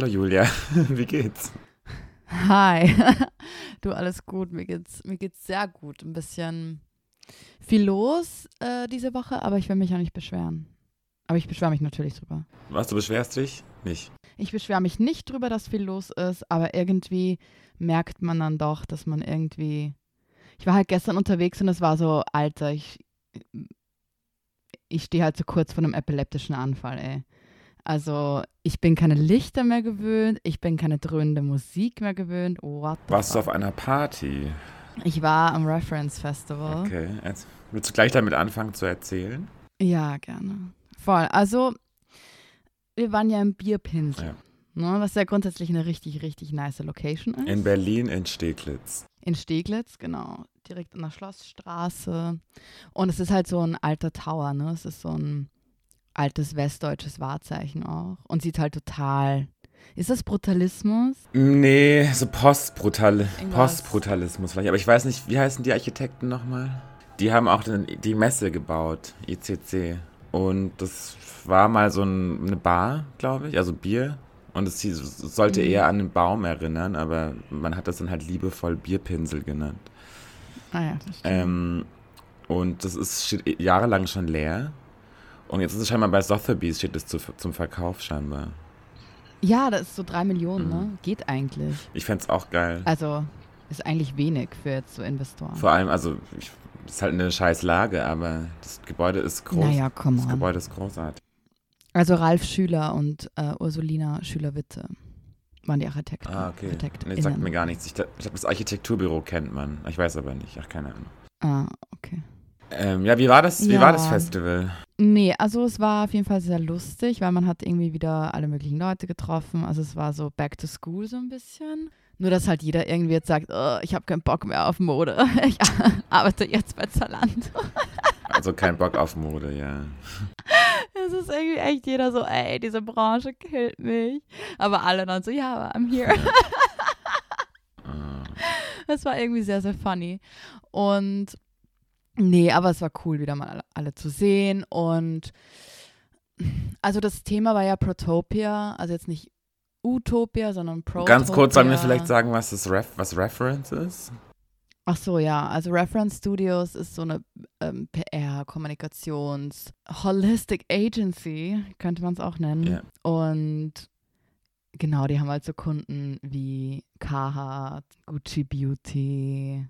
Hallo Julia, wie geht's? Hi. Du, alles gut. Mir geht's, mir geht's sehr gut. Ein bisschen viel los äh, diese Woche, aber ich will mich auch nicht beschweren. Aber ich beschwere mich natürlich drüber. Was, du beschwerst dich? Nicht. Ich beschwere mich nicht drüber, dass viel los ist, aber irgendwie merkt man dann doch, dass man irgendwie. Ich war halt gestern unterwegs und es war so, Alter, ich, ich stehe halt so kurz vor einem epileptischen Anfall, ey. Also, ich bin keine Lichter mehr gewöhnt, ich bin keine dröhnende Musik mehr gewöhnt. What Warst du auf einer Party? Ich war am Reference Festival. Okay. Jetzt willst du gleich damit anfangen zu erzählen? Ja, gerne. Voll. Also, wir waren ja im Bierpinsel. Ja. Ne, was ja grundsätzlich eine richtig, richtig nice Location ist. In Berlin, in Steglitz. In Steglitz, genau. Direkt an der Schlossstraße. Und es ist halt so ein alter Tower, ne? Es ist so ein altes westdeutsches Wahrzeichen auch. Und sieht halt total. Ist das Brutalismus? Nee, so Postbrutal. Postbrutalismus vielleicht. Aber ich weiß nicht, wie heißen die Architekten nochmal? Die haben auch den, die Messe gebaut, ICC. Und das war mal so ein, eine Bar, glaube ich, also Bier. Und es sollte Mhm. eher an einen Baum erinnern, aber man hat das dann halt liebevoll Bierpinsel genannt. Ah ja, das stimmt. Ähm, und das ist jahrelang schon leer. Und jetzt ist es scheinbar bei Sotheby's steht es zu, zum Verkauf scheinbar. ja, das ist so drei Millionen, Mhm. ne? Geht eigentlich. Ich fände es auch geil. Also, ist eigentlich wenig für jetzt so Investoren. Vor allem, also, ich, ist halt eine scheiß Lage, aber das Gebäude ist groß. Naja, komm das on. Gebäude ist großartig. Also Ralf Schüler und äh, Ursulina Schüler-Witte waren die Architekten. Ah, okay. ArchitektInnen. Nee, sagt mir gar nichts. Ich, ich glaube, das Architekturbüro kennt man. Ich weiß aber nicht. Ach, keine Ahnung. Ah, okay. Ähm, ja, wie war das? Wie Ja. war das Festival? Nee, also es war auf jeden Fall sehr lustig, weil man hat irgendwie wieder alle möglichen Leute getroffen. Also es war so back to school so ein bisschen. Nur, dass halt jeder irgendwie jetzt sagt, oh, ich habe keinen Bock mehr auf Mode. Ich arbeite jetzt bei Zalando. Also kein Bock auf Mode, ja. Es ist irgendwie echt jeder so, ey, diese Branche killt mich. Aber alle dann so, ja, I'm here. Das war irgendwie sehr, sehr funny. Und nee, aber es war cool, wieder mal alle, zu sehen. Und also das Thema war ja Protopia, also jetzt nicht Utopia, sondern Protopia. Ganz kurz, sollen wir vielleicht sagen, was das Ref was Reference ist? Ach so, ja. Also Reference Studios ist so eine ähm, PR, Kommunikations, Holistic Agency, könnte man es auch nennen. Ja. Und genau, die haben halt so Kunden wie Carhartt, Gucci Beauty,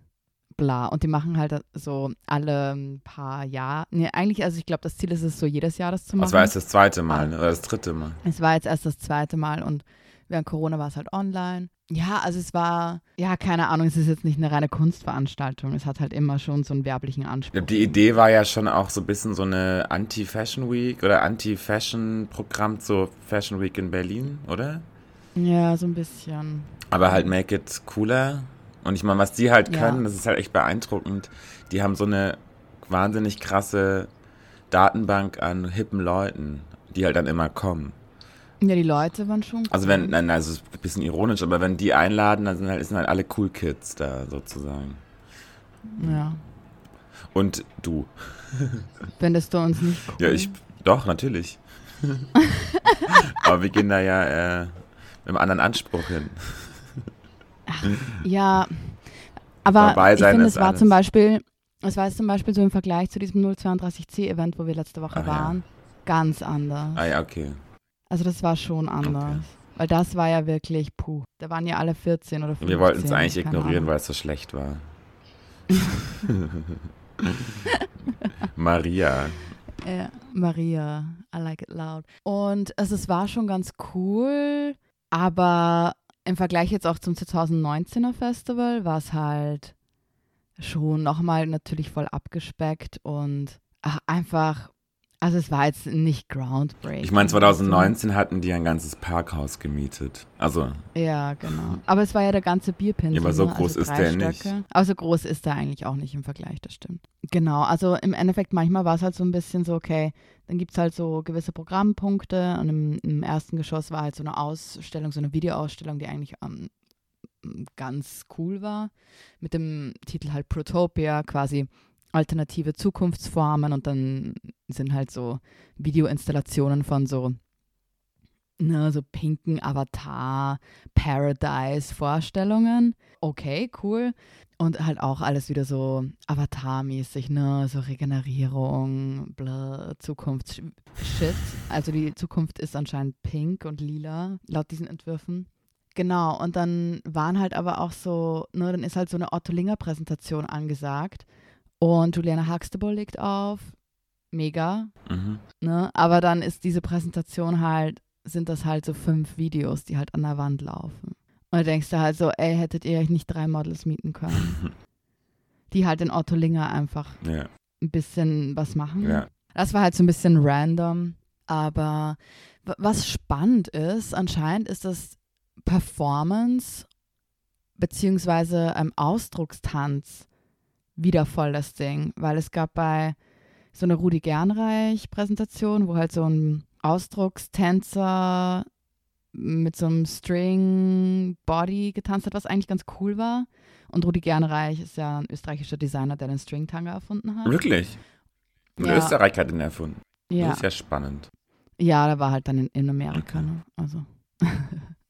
bla. Und die machen halt so alle ein paar Jahre. Nee, eigentlich, also ich glaube, das Ziel ist es so, jedes Jahr das zu machen. Das war jetzt das zweite Mal, Ah. oder das dritte Mal. Es war jetzt erst das zweite Mal und während Corona war es halt online. Ja, also es war, ja, keine Ahnung, es ist jetzt nicht eine reine Kunstveranstaltung. Es hat halt immer schon so einen werblichen Ich Anspruch. glaube, die Idee war ja schon auch so ein bisschen so eine Anti-Fashion Week oder Anti-Fashion-Programm zur Fashion Week in Berlin, oder? Ja, so ein bisschen. Aber halt make it cooler. Und ich meine, was die halt Ja. können, das ist halt echt beeindruckend. Die haben so eine wahnsinnig krasse Datenbank an hippen Leuten, die halt dann immer kommen. Ja, die Leute waren schon. Also cool. wenn, nein, also es ist ein bisschen ironisch, aber wenn die einladen, dann sind halt, sind halt alle Cool Kids da sozusagen. Ja. Und du. Findest du uns nicht cool? Ja, ich, doch, natürlich. aber wir gehen da ja äh, mit einem anderen Anspruch hin. Ja, aber Dabei ich finde, es war alles. zum Beispiel, es war jetzt zum Beispiel so im Vergleich zu diesem 032C-Event, wo wir letzte Woche ja. waren, ganz anders. Ah ja, okay. Also das war schon anders. Okay. Weil das war ja wirklich, puh, da waren ja alle 14 oder 15. Wir wollten es eigentlich ignorieren, weil es so schlecht war. Maria. Ja, Maria, I like it loud. Und also es war schon ganz cool, aber im Vergleich jetzt auch zum 2019er Festival war es halt schon nochmal natürlich voll abgespeckt und ach, einfach, also es war jetzt nicht groundbreaking. Ich meine, weißt du? 2019 hatten die ein ganzes Parkhaus gemietet. Also, Ja, genau. Aber es war ja der ganze Bierpinsel. Ja, aber so ne? groß also ist der nicht. Stöcke. Aber so groß ist der eigentlich auch nicht im Vergleich, das stimmt. Genau, also im Endeffekt manchmal war es halt so ein bisschen so, okay, dann gibt es halt so gewisse Programmpunkte und im, im ersten Geschoss war halt so eine Ausstellung, so eine Videoausstellung, die eigentlich ähm, ganz cool war, mit dem Titel halt Protopia, quasi alternative Zukunftsformen und dann sind halt so Videoinstallationen von so ne, so pinken Avatar, Paradise-Vorstellungen. Okay, cool. Und halt auch alles wieder so Avatar-mäßig, ne, so Regenerierung, bla, Zukunft, Shit. Also die Zukunft ist anscheinend pink und lila, laut diesen Entwürfen. Genau, und dann waren halt aber auch so, ne, dann ist halt so eine Otto-Linger-Präsentation angesagt. Und Juliana Huxtable legt auf. Mega. Mhm. Ne? Aber dann ist diese Präsentation halt, sind das halt so fünf Videos, die halt an der Wand laufen. Und da denkst du halt so, ey, hättet ihr euch nicht drei Models mieten können? die halt in Otto Linger einfach Ja. ein bisschen was machen. Ja. Das war halt so ein bisschen random. Aber was spannend ist, anscheinend ist das Performance beziehungsweise ähm, Ausdruckstanz wieder voll das Ding. Weil es gab bei so einer Rudi Gernreich-Präsentation, wo halt so ein Ausdruckstänzer mit so einem String-Body getanzt hat, was eigentlich ganz cool war. Und Rudi Gernreich ist ja ein österreichischer Designer, der den String-Tanga erfunden hat. Wirklich? Und Ja. Österreich hat den erfunden. Ja. Das ist ja spannend. Ja, der war halt dann in, in Amerika, ne? Also.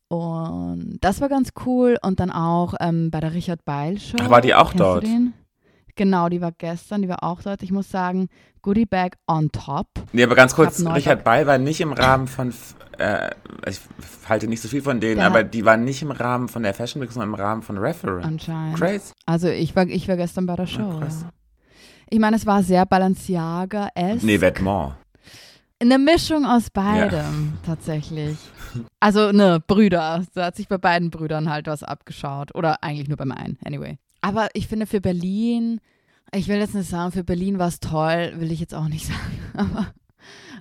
Und das war ganz cool. Und dann auch ähm, bei der Richard Beil Show. War die auch Kennst dort? Genau, die war gestern, die war auch dort. Ich muss sagen, Goodie Bag on top. Nee, aber ganz kurz, Richard Beil war nicht im Rahmen von, äh, ich halte nicht so viel von denen, Der aber die waren nicht im Rahmen von der Fashion Week, sondern im Rahmen von Referent. Anscheinend. Crazy. Also ich war, ich war gestern bei der Show. krass. ja. Ich meine, es war sehr balenciaga es Nee, Vetements. Eine Mischung aus beidem, tatsächlich. Also, ne, Brüder. Da hat sich bei beiden Brüdern halt was abgeschaut. Oder eigentlich nur beim einen, anyway. Aber ich finde für Berlin, ich will jetzt nicht sagen, für Berlin war es toll, will ich jetzt auch nicht sagen. Aber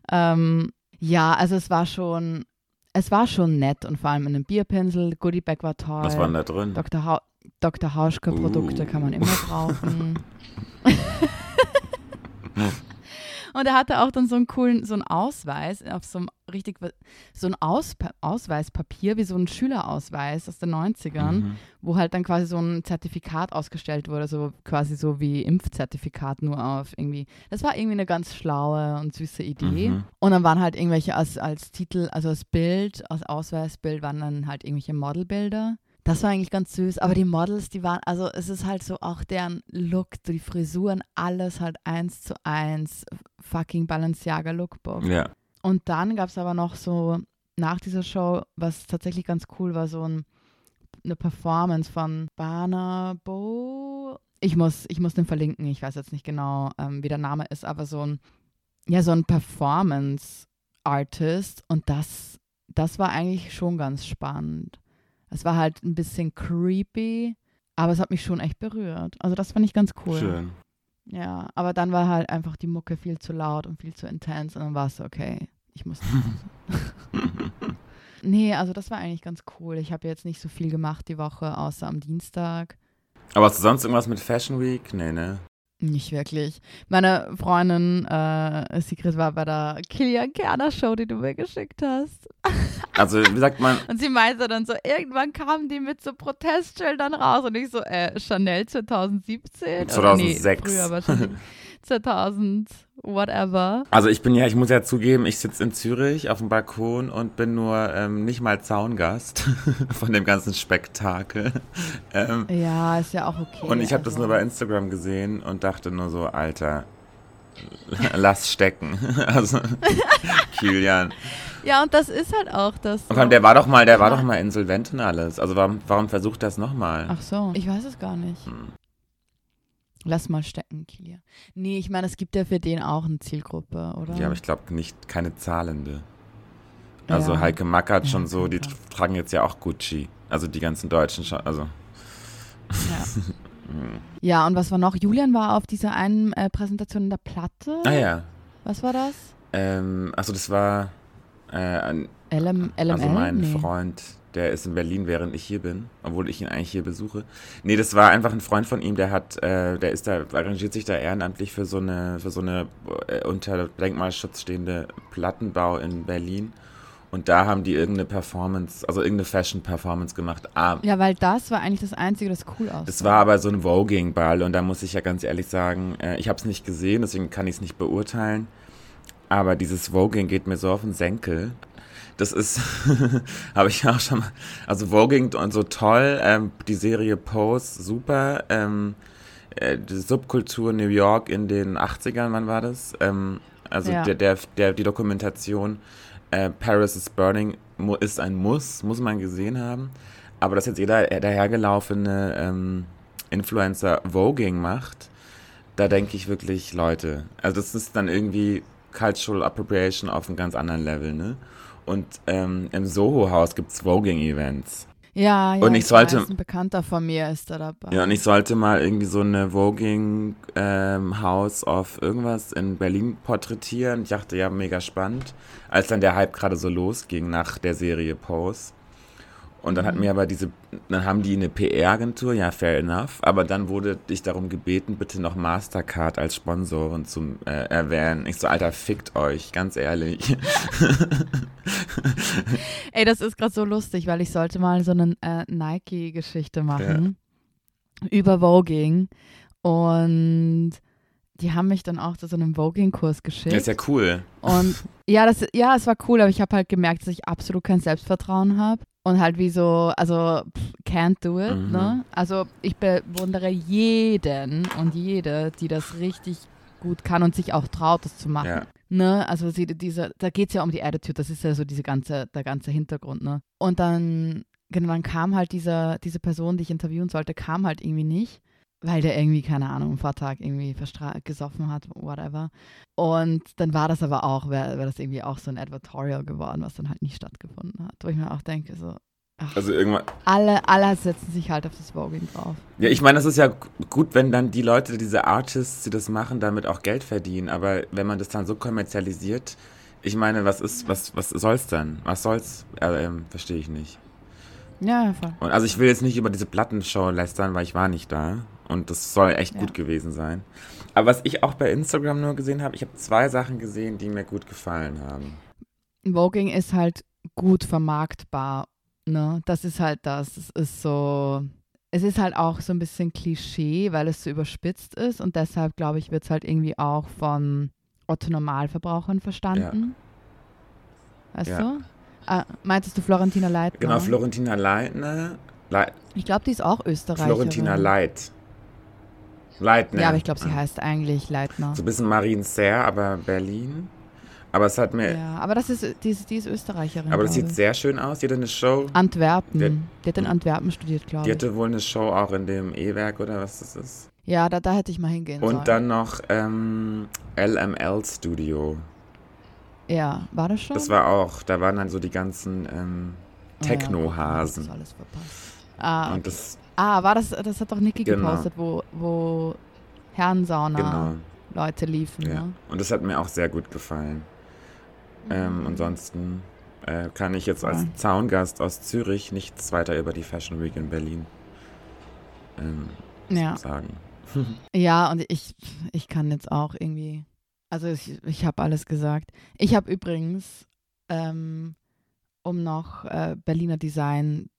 ähm, ja, also es war schon, es war schon nett und vor allem in einem Bierpinsel. Goodie Bag war toll. Was war denn da drin? Dr. Hau Dr. Hauschke Produkte Uh. kann man immer brauchen. Und er hatte auch dann so einen coolen, so einen Ausweis auf so einem richtig, so ein Auspa Ausweispapier, wie so ein Schülerausweis aus den 90ern, Mhm. wo halt dann quasi so ein Zertifikat ausgestellt wurde, so quasi so wie Impfzertifikat nur auf irgendwie. Das war irgendwie eine ganz schlaue und süße Idee. Mhm. Und dann waren halt irgendwelche als, als Titel, also als Bild, als Ausweisbild waren dann halt irgendwelche Modelbilder. Das war eigentlich ganz süß, aber die Models, die waren, also es ist halt so auch deren Look, die Frisuren, alles halt eins zu eins, fucking Balenciaga Lookbook. Ja. Und dann gab es aber noch so nach dieser Show, was tatsächlich ganz cool war, so ein, eine Performance von Barnabo. Ich muss, ich muss den verlinken, ich weiß jetzt nicht genau, ähm, wie der Name ist, aber so ein, ja, so ein Performance-Artist und das, das war eigentlich schon ganz spannend. Es war halt ein bisschen creepy, aber es hat mich schon echt berührt. Also das fand ich ganz cool. Schön. Ja, aber dann war halt einfach die Mucke viel zu laut und viel zu intens und dann war es so, okay, ich muss nee, also das war eigentlich ganz cool. Ich habe jetzt nicht so viel gemacht die Woche, außer am Dienstag. Aber hast du sonst irgendwas mit Fashion Week? Nee, ne? Nicht wirklich. Meine Freundin äh, Sigrid war bei der Kilian Kerner Show, die du mir geschickt hast. Also, wie sagt man, Und sie meinte dann so, irgendwann kamen die mit so Protestschildern raus und ich so, äh, Chanel 2017? Oder 2006. Nee, früher wahrscheinlich. 2000, whatever. also ich bin ja, ich muss ja zugeben, ich sitze in Zürich auf dem Balkon und bin nur ähm, nicht mal Zaungast von dem ganzen Spektakel. Ähm, Ja, ist ja auch okay. und ich habe das also. nur bei Instagram gesehen und dachte nur so, Alter, lass stecken. Also, Kilian. Ja, und das ist halt auch das. Und vor allem, der war doch mal, der war doch mal insolvent und alles. Also warum, warum versucht er es nochmal? Ach so, ich weiß es gar nicht. Hm. Lass mal stecken, Kilia. Nee, ich meine, es gibt ja für den auch eine Zielgruppe, oder? Ja, aber ich glaube nicht, keine zahlende. Also Ja. Heike Mack hat Ja, schon so, die tragen jetzt ja auch Gucci. Also die ganzen Deutschen schon, also. Ja. ja, und was war noch? Julian war auf dieser einen äh, Präsentation in der Platte. Ah ja. Was war das? Ähm, also das war äh, ein, LM, LML? also mein nee. Freund, der ist in Berlin, während ich hier bin, obwohl ich ihn eigentlich hier besuche. Nee, das war einfach ein Freund von ihm, der hat, äh, der ist da, arrangiert sich da ehrenamtlich für so eine, für so eine äh, unter Denkmalschutz stehende Plattenbau in Berlin. Und da haben die irgendeine Performance, also irgendeine Fashion-Performance gemacht. Ah, Ja, weil das war eigentlich das Einzige, das cool aussah. Es war aber so ein Voging-Ball und da muss ich ja ganz ehrlich sagen, äh, ich habe es nicht gesehen, deswegen kann ich es nicht beurteilen. Aber dieses Voging geht mir so auf den Senkel. Das ist, habe ich auch schon mal, also Voging und so toll, ähm, die Serie Pose, super, ähm, äh, die Subkultur New York in den 80ern, wann war das? Ähm, also Ja. der, der, der, die Dokumentation äh, Paris is Burning ist ein Muss, muss man gesehen haben. Aber dass jetzt jeder dahergelaufene ähm, Influencer Voging macht, da denke ich wirklich, Leute, also das ist dann irgendwie Cultural Appropriation auf einem ganz anderen Level, ne? Und ähm, im Soho-Haus gibt es Voging-Events. Ja, ja. Und ich sollte- Weiß, ein Bekannter von mir ist da dabei. Ja, und ich sollte mal irgendwie so eine Voging ähm, House of irgendwas in Berlin porträtieren. Ich dachte, ja, mega spannend. Als dann der Hype gerade so losging nach der Serie Pose. Und dann hat mir aber diese, dann haben die eine PR-Agentur, ja, fair enough. Aber dann wurde ich darum gebeten, bitte noch Mastercard als Sponsoren zu äh, erwähnen. Ich so, Alter, fickt euch, ganz ehrlich. Ey, das ist gerade so lustig, weil ich sollte mal so eine äh, Nike-Geschichte machen über Voging und die haben mich dann auch zu so einem Voging-Kurs geschickt. Das ist ja cool. Und ja, das, ja, es war cool, aber ich habe halt gemerkt, dass ich absolut kein Selbstvertrauen habe. Und halt wie so, also pff, can't do it, Mhm. ne? Also ich bewundere jeden und jede, die das richtig gut kann und sich auch traut, das zu machen. Ja. Ne? Also sie, diese, da geht es ja um die Attitude, das ist ja so diese ganze, der ganze Hintergrund, ne? Und dann, genau, dann kam halt dieser, diese Person, die ich interviewen sollte, kam halt irgendwie nicht, weil der irgendwie, keine Ahnung, am Vortag irgendwie gesoffen hat, whatever. Und dann war das aber auch, wäre wär das irgendwie auch so ein Advertorial geworden, was dann halt nicht stattgefunden hat. Wo ich mir auch denke, so, ach, Also irgendwann, alle, alle setzen sich halt auf das Voging drauf. Ja, ich meine, das ist ja gut, wenn dann die Leute, diese Artists, die das machen, damit auch Geld verdienen. Aber wenn man das dann so kommerzialisiert, ich meine, was ist, was, was soll's dann? Was soll's? Äh, ähm, verstehe ich nicht. Ja, voll. Und also ich will jetzt nicht über diese Plattenshow lästern, weil ich war nicht da. Und das soll echt Ja. gut gewesen sein. Aber was ich auch bei Instagram nur gesehen habe, ich habe zwei Sachen gesehen, die mir gut gefallen haben. Voging ist halt gut vermarktbar. Ne? Das ist halt das. Es ist so. Es ist halt auch so ein bisschen Klischee, weil es so überspitzt ist und deshalb, glaube ich, wird es halt irgendwie auch von Otto Normalverbrauchern verstanden. Weißt Ja. du? Ah, meintest du Florentina Leitner? Genau, Florentina Leitner. Le Ich glaube, die ist auch Österreicherin. Florentina Leit. Leitner. Ja, aber ich glaube, sie heißt eigentlich Leitner. So ein bisschen Marien Serre, aber Berlin. Aber es hat mir. Ja, aber das ist, die ist, die ist Österreicherin. aber das sieht ich. sehr schön aus. Die hatte eine Show. Antwerpen. Der- die hat in Antwerpen studiert, glaube Die ich. hatte wohl eine Show auch in dem E-Werk oder was das ist. Ja, da, da hätte ich mal hingehen sollen. Und dann noch ähm, LML Studio. Ja, war das schon? Das war auch, da waren dann so die ganzen ähm, Ah ja, Das Techno-Hasen. ist alles verpasst. Ah, Und das, ah, war das, das hat doch Niki Genau. gepostet, wo, wo Herrensauna-Leute genau. liefen, Ja. ne? Und das hat mir auch sehr gut gefallen. Ähm, ansonsten äh, kann ich jetzt als. Zaungast aus Zürich nichts weiter über die Fashion Week in Berlin ähm, Ja. sagen. ja, und ich, ich kann jetzt auch irgendwie, also ich, ich habe alles gesagt. Ich habe übrigens, ähm, um noch äh, Berliner Design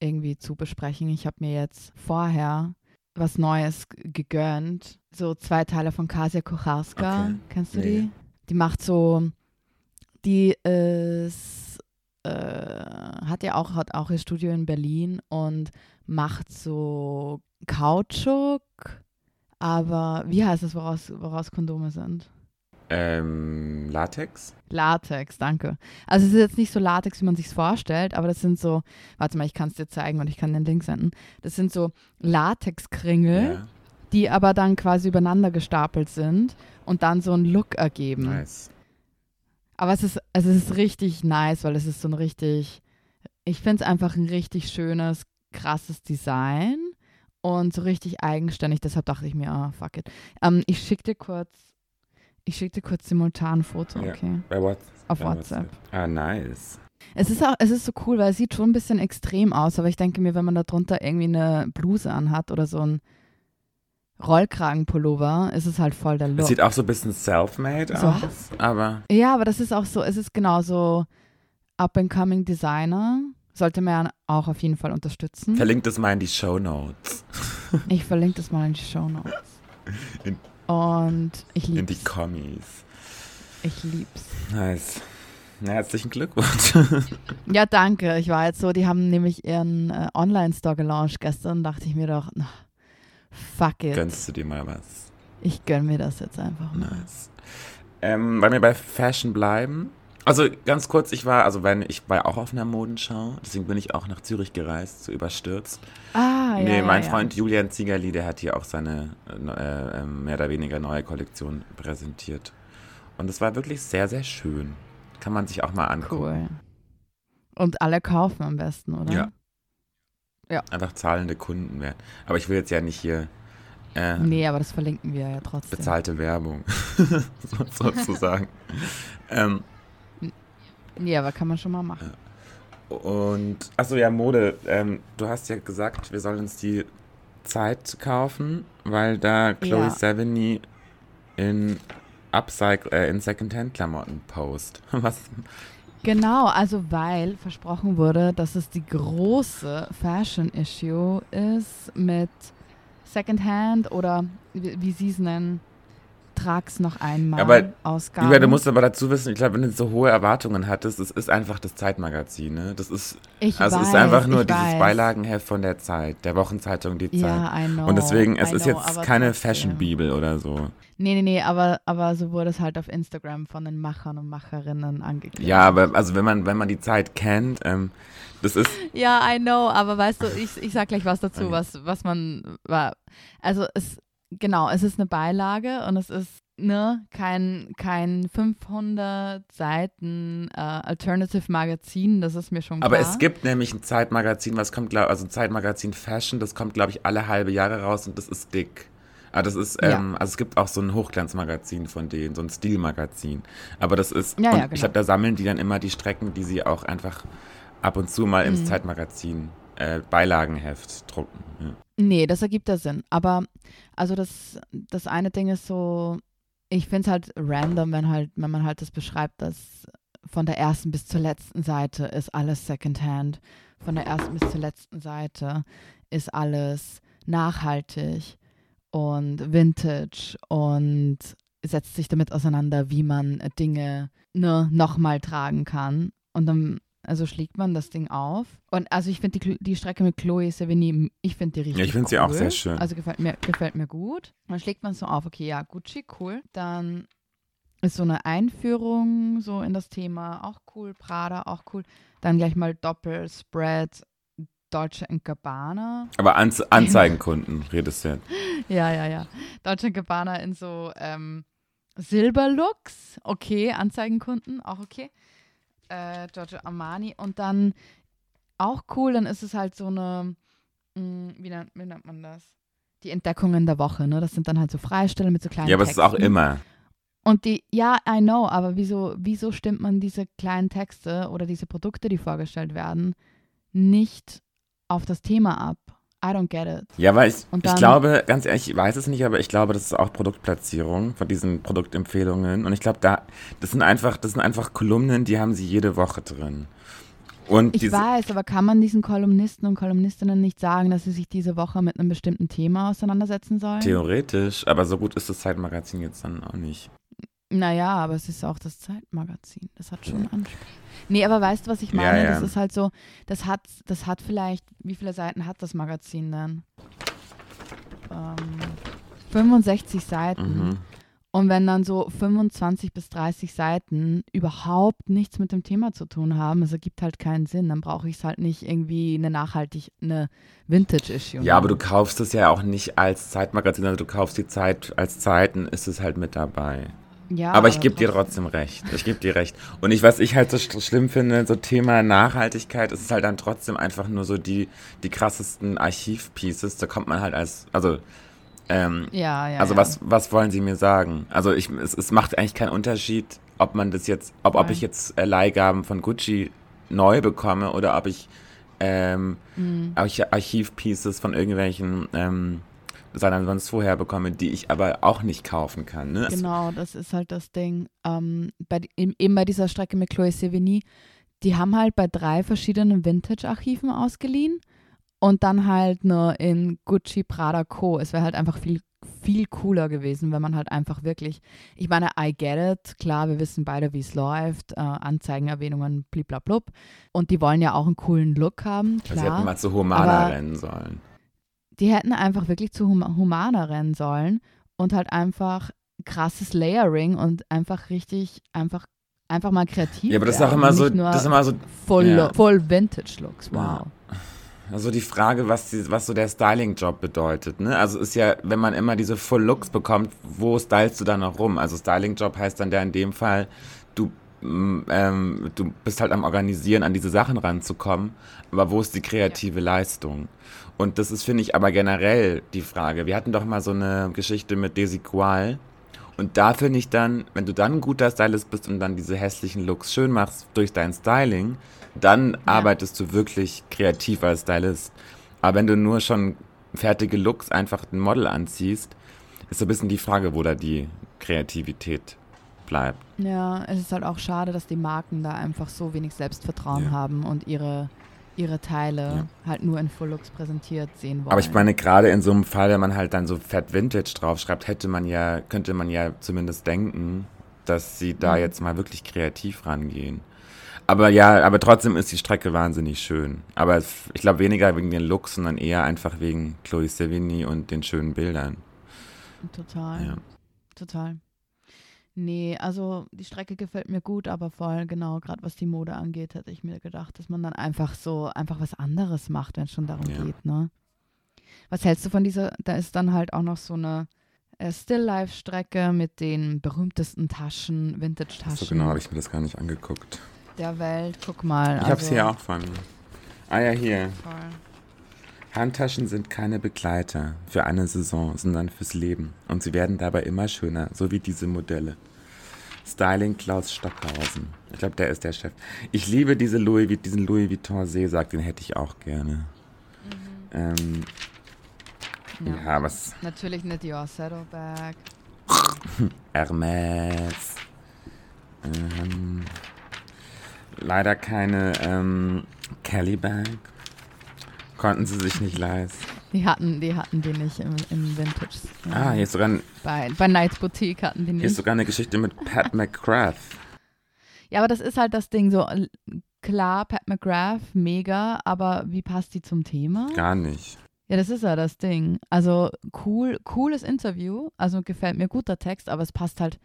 irgendwie zu besprechen, ich habe mir jetzt vorher was Neues gegönnt. So zwei Teile von Kasia Kocharska. Okay. Kennst du Nee. die? Die macht so, die ist, äh, hat ja auch, hat auch ihr Studio in Berlin und macht so Kautschuk, aber wie heißt es, woraus, woraus Kondome sind? Ähm, Latex? Latex, danke. Also es ist jetzt nicht so Latex, wie man sich vorstellt, aber das sind so, warte mal, ich kann es dir zeigen und ich kann den Link senden. Das sind so Latexkringel, Ja, die aber dann quasi übereinander gestapelt sind und dann so einen Look ergeben. nice. Aber es ist, also es ist richtig nice, weil es ist so ein richtig, ich finde es einfach ein richtig schönes, krasses Design und so richtig eigenständig. Deshalb dachte ich mir, ah, fuck it. Ähm, ich schicke dir kurz, ich schicke dir kurz simultan ein Foto, Ja. okay? Bei, what, Auf bei WhatsApp. Ah, nice. Es ist auch, es ist so cool, weil es sieht schon ein bisschen extrem aus, aber ich denke mir, wenn man da drunter irgendwie eine Bluse anhat oder so ein Rollkragenpullover, ist es halt voll der Es Look. sieht auch so ein bisschen self-made So. aus, aber Ja, aber das ist auch so, es ist genauso up-and-coming Designer. Sollte man auch auf jeden Fall unterstützen. verlinkt es mal in die Show Notes. Ich verlinke das mal in die Show Notes. In- Und ich In die lieb's. Kommis. Ich lieb's. Nice. Na, herzlichen Glückwunsch. ja, danke. Ich war jetzt so, die haben nämlich ihren äh, Online-Store gelauncht gestern. Dachte ich mir doch, na, fuck it. Gönnst du dir mal was? Ich gönn mir das jetzt einfach mal. Nice. Ähm, weil wir bei Fashion bleiben. Also ganz kurz, ich war, also wenn ich war auch auf einer Modenschau, deswegen bin ich auch nach Zürich gereist, so überstürzt. Ah, ja. nee, ja, mein ja. Freund Julian Ziegerli, der hat hier auch seine äh, äh, mehr oder weniger neue Kollektion präsentiert. Und es war wirklich sehr, sehr schön. Kann man sich auch mal angucken. Cool. Und alle kaufen am besten, oder? Ja. Einfach zahlende Kunden werden. Aber ich will jetzt ja nicht hier äh, Nee, aber das verlinken wir ja trotzdem. bezahlte Werbung so, sozusagen. ähm, Nee, aber kann man schon mal machen. und, achso, ja, Mode. Ähm, du hast ja gesagt, wir sollen uns die Zeit kaufen, weil da Chloe Ja. Sevigny in Upcycle, äh, in Secondhand-Klamotten post. Was? Genau, also weil versprochen wurde, dass es die große Fashion-Issue ist mit Secondhand oder wie, wie sie es nennen, trag's noch einmal Aber, Ausgaben. Lieber, du musst aber dazu wissen, ich glaube, wenn du so hohe Erwartungen hattest, es ist einfach das Zeitmagazin, ne? Das ist, ich also weiß, es ist einfach nur dieses weiß. Beilagenheft von der Zeit, der Wochenzeitung Die Zeit. Ja, I know. Und deswegen, es I ist know, jetzt keine. Fashion-Bibel oder so. Nee, nee, nee, aber, aber so wurde es halt auf Instagram von den Machern und Macherinnen angekündigt. Ja, aber also wenn man, wenn man die Zeit kennt, ähm, das ist, Ja, I know, aber weißt du, ich, ich sag gleich was dazu, was, was man war. Also es, genau, es ist eine Beilage und es ist ne, kein, kein 500 Seiten äh, Alternative Magazin, das ist mir schon klar. aber es gibt nämlich ein Zeitmagazin, was kommt, glaub, also ein Zeitmagazin Fashion, das kommt, glaube ich, alle halbe Jahre raus und das ist dick. Aber das ist, Ja. ähm, also es gibt auch so ein Hochglanzmagazin von denen, so ein Stilmagazin. Aber das ist, Ja, und ja, ich genau. glaube, da sammeln die dann immer die Strecken, die sie auch einfach ab und zu mal ins Mhm. Zeitmagazin äh, Beilagenheft drucken. Nee, das ergibt ja Sinn. Aber also das, das eine Ding ist so, ich finde es halt random, wenn halt, wenn man halt das beschreibt, dass von der ersten bis zur letzten Seite ist alles Secondhand. Von der ersten bis zur letzten Seite ist alles nachhaltig und vintage und setzt sich damit auseinander, wie man Dinge ne, nochmal tragen kann. Und dann also schlägt man das Ding auf. Und also ich finde die, die Strecke mit Chloe Sevigny, ich finde die richtig Ja, ich finde cool. sie auch sehr schön. Also gefällt mir, gefällt mir gut. Dann schlägt man so auf, okay, ja, Gucci, cool. Dann ist so eine Einführung so in das Thema, auch cool. Prada, auch cool. Dann gleich mal Doppelspread, Deutsche Gabbana. Aber Anz Anzeigenkunden redest du jetzt. Ja, ja, ja. Deutsche Gabbana in so ähm, Silberlooks. Okay, Anzeigenkunden, auch okay. Äh, Giorgio Armani. Und dann auch cool, dann ist es halt so eine, mh, wie, nennt, wie nennt man das? Die Entdeckungen der Woche, ne? Das sind dann halt so Freistellen mit so kleinen Ja, aber es ist auch Texten. immer. Und die, ja, I know, aber wieso, wieso stimmt man diese kleinen Texte oder diese Produkte, die vorgestellt werden, nicht auf das Thema ab? I don't get it. Ja, weil ich, Und ich dann- glaube, ganz ehrlich, ich weiß es nicht, aber ich glaube, das ist auch Produktplatzierung von diesen Produktempfehlungen. Und ich glaube, da, das sind einfach, das sind einfach Kolumnen, die haben sie jede Woche drin. Und Ich weiß, aber kann man diesen Kolumnisten und Kolumnistinnen nicht sagen, dass sie sich diese Woche mit einem bestimmten Thema auseinandersetzen sollen? theoretisch, aber so gut ist das Zeitmagazin jetzt dann auch nicht. Naja, aber es ist auch das Zeitmagazin. Das hat schon Anspruch. Nee, aber weißt du, was ich meine? Ja, ja. Das ist halt so, das hat, das hat vielleicht, wie viele Seiten hat das Magazin denn? Ähm, 65 Seiten. Mhm. Und wenn dann so 25 bis 30 Seiten überhaupt nichts mit dem Thema zu tun haben, es ergibt halt keinen Sinn, dann brauche ich es halt nicht irgendwie eine nachhaltig, eine Vintage-Issue. Ja, aber du kaufst es ja auch nicht als Zeitmagazin, also du kaufst die Zeit als Zeiten, ist es halt mit dabei. Ja, aber ich gebe dir trotzdem recht. Ich gebe dir recht. Und ich, was ich halt so sch- schlimm finde, so Thema Nachhaltigkeit, ist es halt dann trotzdem einfach nur so die, die krassesten Archivpieces. Da kommt man halt als, also, ähm, Ja, ja. also was, was wollen Sie mir sagen? Also ich, es, es macht eigentlich keinen Unterschied, ob man das jetzt, ob, ob ich jetzt äh, Leihgaben von Gucci neu bekomme oder ob ich ähm, Mhm. Arch Archivpieces von irgendwelchen ähm, sonst vorher bekomme, die ich aber auch nicht kaufen kann. Ne? Es- Genau, das ist halt das Ding. Ähm, bei, eben bei dieser Strecke mit Chloe Sevigny, die haben halt bei drei verschiedenen Vintage-Archiven ausgeliehen und dann halt nur in Gucci, Prada, Co. Es wäre halt einfach viel, viel cooler gewesen, wenn man halt einfach wirklich, ich meine, I get it, klar, wir wissen beide, wie es läuft, äh, Anzeigen, Erwähnungen, bliblablub. Und die wollen ja auch einen coolen Look haben, klar. Sie hätten mal zu Humana rennen sollen. Die hätten einfach wirklich zu hum Humana rennen sollen und halt einfach krasses Layering und einfach richtig, einfach, einfach mal kreativ. Ja, aber das ist auch immer so, das ist immer so voll, ja. voll Vintage-Looks, wow. Ja. Also die Frage, was, die, was so der Styling-Job bedeutet. Ne? Also ist ja, wenn man immer diese Full Looks bekommt, wo stylst du dann noch rum? Also Styling-Job heißt dann der in dem Fall, du, mm, ähm, du bist halt am Organisieren, an diese Sachen ranzukommen. Aber wo ist die kreative Leistung? Und das ist, finde ich, aber generell die Frage. Wir hatten doch mal so eine Geschichte mit Desigual. Und da finde ich dann, wenn du dann ein guter Stylist bist und dann diese hässlichen Looks schön machst durch dein Styling, dann ja. arbeitest du wirklich kreativ als Stylist. Aber wenn du nur schon fertige Looks einfach ein Model anziehst, ist so ein bisschen die Frage, wo da die Kreativität bleibt. Ja, es ist halt auch schade, dass die Marken da einfach so wenig Selbstvertrauen ja. haben und ihre, ihre Teile ja. halt nur in Full Looks präsentiert sehen wollen. Aber ich meine, gerade in so einem Fall, wenn man halt dann so Fat Vintage draufschreibt, hätte man ja, könnte man ja zumindest denken, dass sie da mhm. jetzt mal wirklich kreativ rangehen. Aber ja, aber trotzdem ist die Strecke wahnsinnig schön. Aber ich glaube weniger wegen den Looks, sondern eher einfach wegen Chloe Sevigny und den schönen Bildern. Total. Ja. Total. Nee, also die Strecke gefällt mir gut, aber voll genau, gerade was die Mode angeht, hätte ich mir gedacht, dass man dann einfach so einfach was anderes macht, wenn es schon darum ja. geht, ne? Was hältst du von dieser, da ist dann halt auch noch so eine äh, Still-Life-Strecke mit den berühmtesten Taschen, Vintage-Taschen. So genau, habe ich mir das gar nicht angeguckt der Welt. Guck mal. Ich also, habe es hier auch von. Ah ja, hier. Voll. Handtaschen sind keine Begleiter für eine Saison, sondern fürs Leben. Und sie werden dabei immer schöner, so wie diese Modelle. Styling Klaus Stockhausen. Ich glaube, der ist der Chef. Ich liebe diese Louis, diesen Louis Vuitton Seesack, den hätte ich auch gerne. Mhm. Ähm, ja. ja. was? Natürlich eine Dior Saddleback. Hermes. Ähm, leider keine ähm, Kelly Bag. Konnten sie sich nicht leisten. Die hatten, die hatten die nicht im, im Vintage. Ah, hier ist sogar ein, bei, bei Knights Boutique hatten die nicht. Hier ist sogar eine Geschichte mit Pat McGrath. Ja, aber das ist halt das Ding so. Klar, Pat McGrath, mega, aber wie passt die zum Thema? Gar nicht. Ja, das ist ja das Ding. Also cool, cooles Interview, also gefällt mir guter Text, aber es passt halt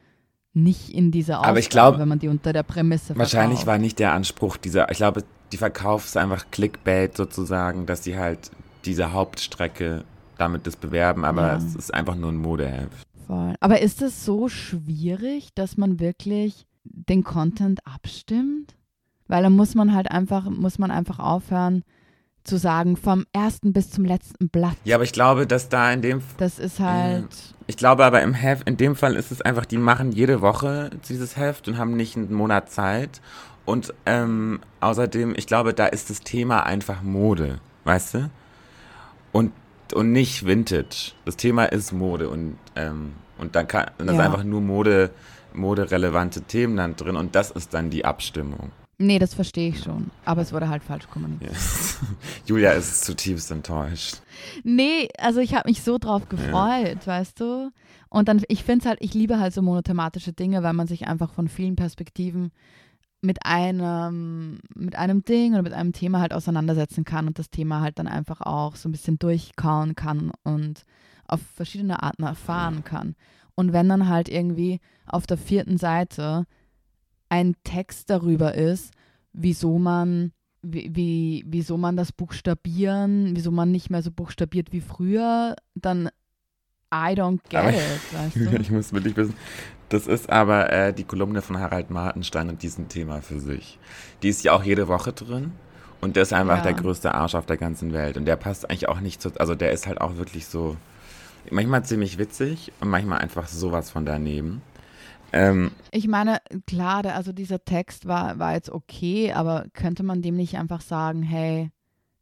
nicht in diese Aufgabe, Aber ich glaube, wenn man die unter der Prämisse Wahrscheinlich war nicht der Anspruch dieser, ich glaube, die Verkauf ist einfach Clickbait sozusagen, dass sie halt diese Hauptstrecke damit das bewerben, aber ja. es ist einfach nur ein Modeheft. Voll. Aber ist es so schwierig, dass man wirklich den Content abstimmt? Weil dann muss man halt einfach, muss man einfach aufhören, zu sagen, vom ersten bis zum letzten Blatt. Ja, aber ich glaube, dass da in dem. Das ist halt. ich glaube aber im Heft, in dem Fall ist es einfach, die machen jede Woche dieses Heft und haben nicht einen Monat Zeit. Und ähm, außerdem, ich glaube, da ist das Thema einfach Mode, weißt du? Und, und nicht Vintage. Das Thema ist Mode und, ähm, und da kann, da ja. ist einfach nur Mode, moderelevante Themen dann drin und das ist dann die Abstimmung. Nee, das verstehe ich schon. Aber es wurde halt falsch kommuniziert. Yes. Julia ist zutiefst enttäuscht. Nee, also ich habe mich so drauf gefreut, ja. weißt du? Und dann, ich finde es halt, ich liebe halt so monothematische Dinge, weil man sich einfach von vielen Perspektiven mit einem, mit einem Ding oder mit einem Thema halt auseinandersetzen kann und das Thema halt dann einfach auch so ein bisschen durchkauen kann und auf verschiedene Arten erfahren kann. Und wenn dann halt irgendwie auf der vierten Seite ein Text darüber ist, wieso man, wie, wie, wieso man das Buchstabieren, wieso man nicht mehr so buchstabiert wie früher, dann I don't get aber, it, weißt du? ich muss wirklich wissen, das ist aber äh, die Kolumne von Harald Martenstein und diesem Thema für sich. Die ist ja auch jede Woche drin. Und der ist einfach ja. der größte Arsch auf der ganzen Welt. Und der passt eigentlich auch nicht zu. Also der ist halt auch wirklich so. Manchmal ziemlich witzig und manchmal einfach sowas von daneben. Ähm, ich meine, klar, also dieser Text war, war jetzt okay, aber könnte man dem nicht einfach sagen, hey,